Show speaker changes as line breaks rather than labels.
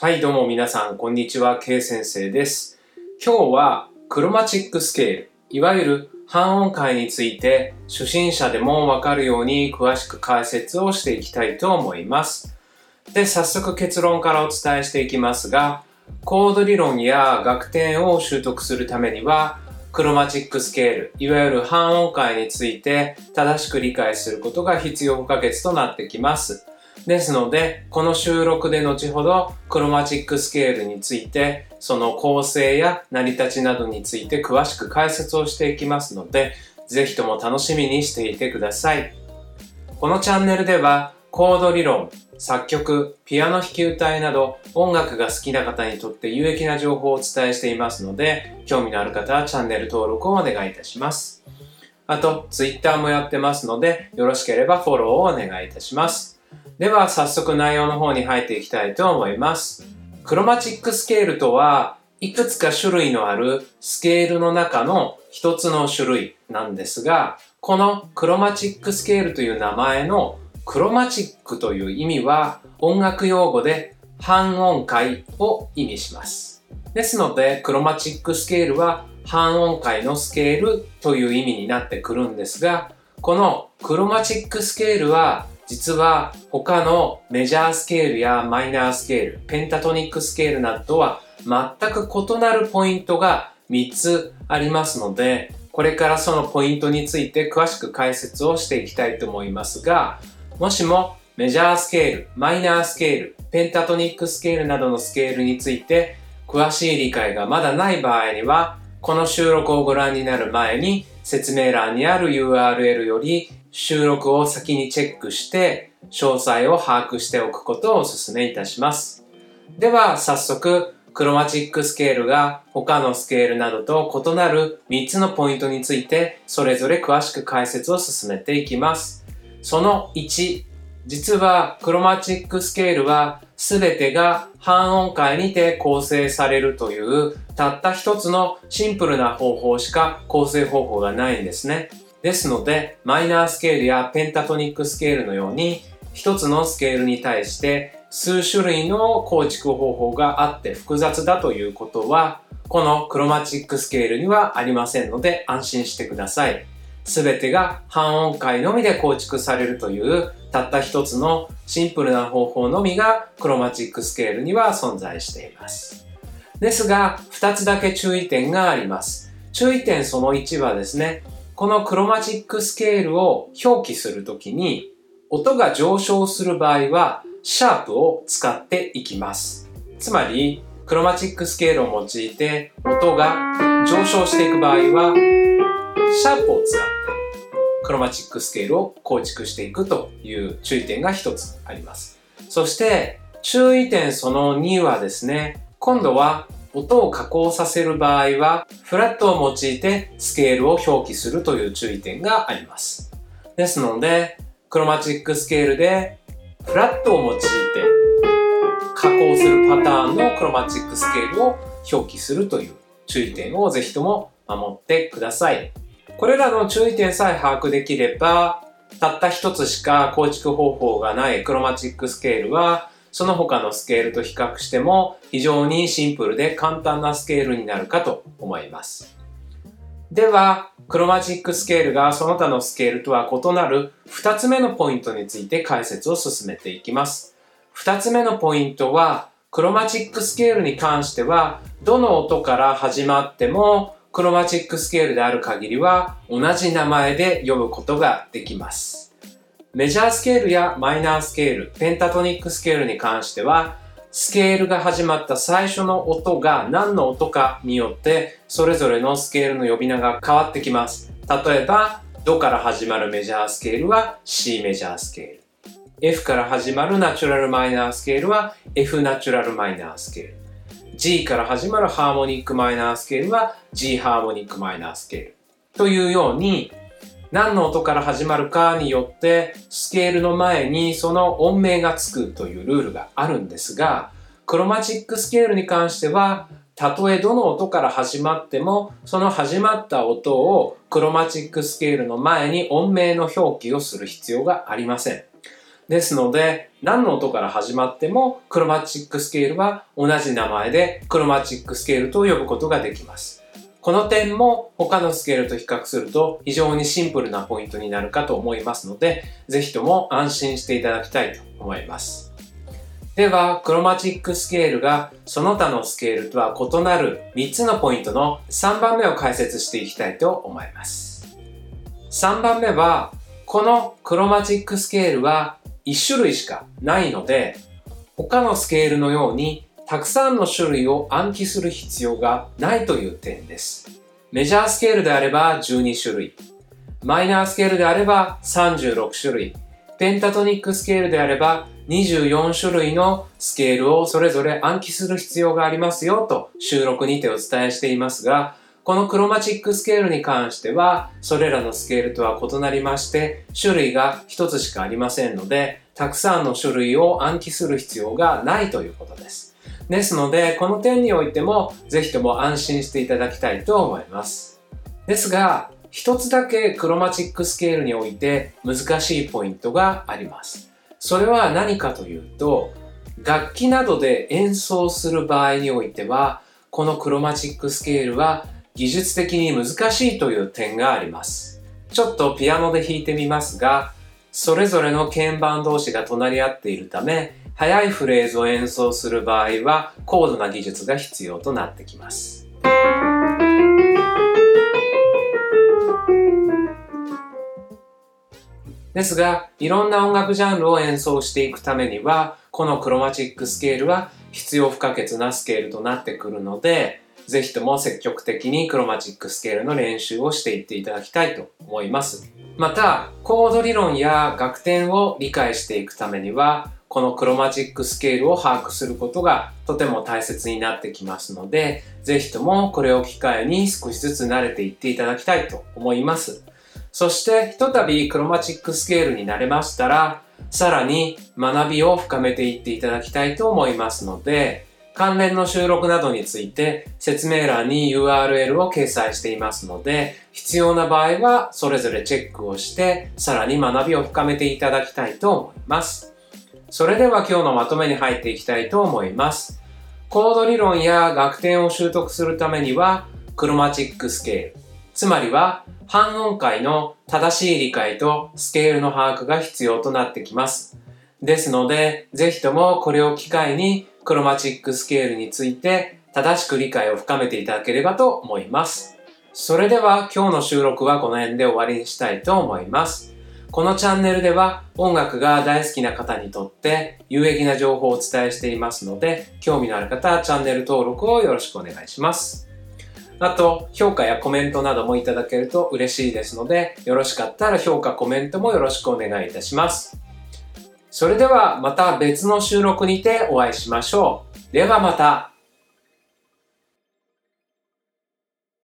はい、どうも皆さん、こんにちは、K 先生です。今日は、クロマチックスケール、いわゆる半音階について、初心者でもわかるように詳しく解説をしていきたいと思います。で、早速結論からお伝えしていきますが、コード理論や楽点を習得するためには、クロマチックスケール、いわゆる半音階について正しく理解することが必要不可欠となってきます。ですので、この収録で後ほどクロマチックスケールについて、その構成や成り立ちなどについて詳しく解説をしていきますので、ぜひとも楽しみにしていてください。このチャンネルでは、コード理論、作曲、ピアノ弾き歌いなど音楽が好きな方にとって有益な情報をお伝えしていますので、興味のある方はチャンネル登録をお願いいたします。あと、Twitter もやってますので、よろしければフォローをお願いいたします。では、早速内容の方に入っていきたいと思います。クロマチックスケールとは、いくつか種類のあるスケールの中の一つの種類なんですが、このクロマチックスケールという名前のクロマチックという意味は音楽用語で半音階を意味します。ですので、クロマチックスケールは半音階のスケールという意味になってくるんですが、このクロマチックスケールは実は他のメジャースケールやマイナースケール、ペンタトニックスケールなどとは全く異なるポイントが3つありますので、これからそのポイントについて詳しく解説をしていきたいと思いますが、もしもメジャースケール、マイナースケール、ペンタトニックスケールなどのスケールについて詳しい理解がまだない場合には、この収録をご覧になる前に説明欄にある URL より収録を先にチェックして詳細を把握しておくことをお勧めいたします。では早速クロマチックスケールが他のスケールなどと異なる3つのポイントについてそれぞれ詳しく解説を進めていきます。その1、実はクロマチックスケールは全てが半音階にて構成されるというたった一つのシンプルな方法しか構成方法がないんですね。ですので、マイナースケールやペンタトニックスケールのように一つのスケールに対して数種類の構築方法があって複雑だということはこのクロマチックスケールにはありませんので安心してください。すべてが半音階のみで構築されるというたった一つのシンプルな方法のみがクロマチックスケールには存在しています。ですが、二つだけ注意点があります。注意点その1はですね、このクロマチックスケールを表記するときに音が上昇する場合はシャープを使っていきます。つまり、クロマチックスケールを用いて音が上昇していく場合はシャープを使ってクロマチックスケールを構築していくという注意点が一つあります。そして注意点その2はですね、今度は音を加工させる場合はフラットを用いてスケールを表記するという注意点があります。ですので、クロマチックスケールでフラットを用いて加工するパターンのクロマチックスケールを表記するという注意点をぜひとも守ってください。これらの注意点さえ把握できれば、たった一つしか構築方法がないクロマチックスケールは、その他のスケールと比較しても非常にシンプルで簡単なスケールになるかと思います。では、クロマチックスケールがその他のスケールとは異なる二つ目のポイントについて解説を進めていきます。二つ目のポイントは、クロマチックスケールに関しては、どの音から始まっても、クロマチックスケールである限りは、同じ名前で呼ぶことができます。メジャースケールやマイナースケール、ペンタトニックスケールに関しては、スケールが始まった最初の音が何の音かによって、それぞれのスケールの呼び名が変わってきます。例えば、ドから始まるメジャースケールは C メジャースケール。F から始まるナチュラルマイナースケールは F ナチュラルマイナースケール。G から始まるハーモニックマイナースケールは G ハーモニックマイナースケール。というように、何の音から始まるかによって、スケールの前にその音名がつくというルールがあるんですが、クロマチックスケールに関しては、たとえどの音から始まっても、その始まった音をクロマチックスケールの前に音名の表記をする必要がありません。ですので、何の音から始まっても、クロマチックスケールは同じ名前でクロマチックスケールと呼ぶことができます。この点も他のスケールと比較すると非常にシンプルなポイントになるかと思いますので、ぜひとも安心していただきたいと思います。では、クロマチックスケールがその他のスケールとは異なる3つのポイントの3番目を解説していきたいと思います。3番目は、このクロマチックスケールは1種類しかないので、他のスケールのようにたくさんの種類を暗記する必要がないという点です。メジャースケールであれば12種類、マイナースケールであれば36種類、ペンタトニックスケールであれば24種類のスケールをそれぞれ暗記する必要がありますよと収録にてお伝えしていますが、このクロマチックスケールに関しては、それらのスケールとは異なりまして、種類が一つしかありませんので、たくさんの種類を暗記する必要がないということです。ですので、この点においても、ぜひとも安心していただきたいと思います。ですが、一つだけクロマチックスケールにおいて難しいポイントがあります。それは何かというと、楽器などで演奏する場合においては、このクロマチックスケールは技術的に難しいという点があります。ちょっとピアノで弾いてみますが、それぞれの鍵盤同士が隣り合っているため、速いフレーズを演奏する場合は高度な技術が必要となってきます。ですが、いろんな音楽ジャンルを演奏していくためには、このクロマチックスケールは必要不可欠なスケールとなってくるので、ぜひとも積極的にクロマチックスケールの練習をしていっていただきたいと思います。また、コード理論や楽点を理解していくためには、このクロマチックスケールを把握することがとても大切になってきますので、ぜひともこれを機会に少しずつ慣れていっていただきたいと思います。そして、ひとたびクロマチックスケールになれましたら、さらに学びを深めていっていただきたいと思いますので、関連の収録などについて説明欄に URL を掲載していますので、必要な場合はそれぞれチェックをして、さらに学びを深めていただきたいと思います。それでは今日のまとめに入っていきたいと思います。コード理論や楽点を習得するためには、クロマチックスケール、つまりは半音階の正しい理解とスケールの把握が必要となってきます。ですので、ぜひともこれを機会にクロマチックスケールについて正しく理解を深めていただければと思います。それでは今日の収録はこの辺で終わりにしたいと思います。このチャンネルでは音楽が大好きな方にとって有益な情報をお伝えしていますので、興味のある方はチャンネル登録をよろしくお願いします。あと、評価やコメントなどもいただけると嬉しいですので、よろしかったら評価、コメントもよろしくお願いいたします。それではまた別の収録にてお会いしましょう。ではまた。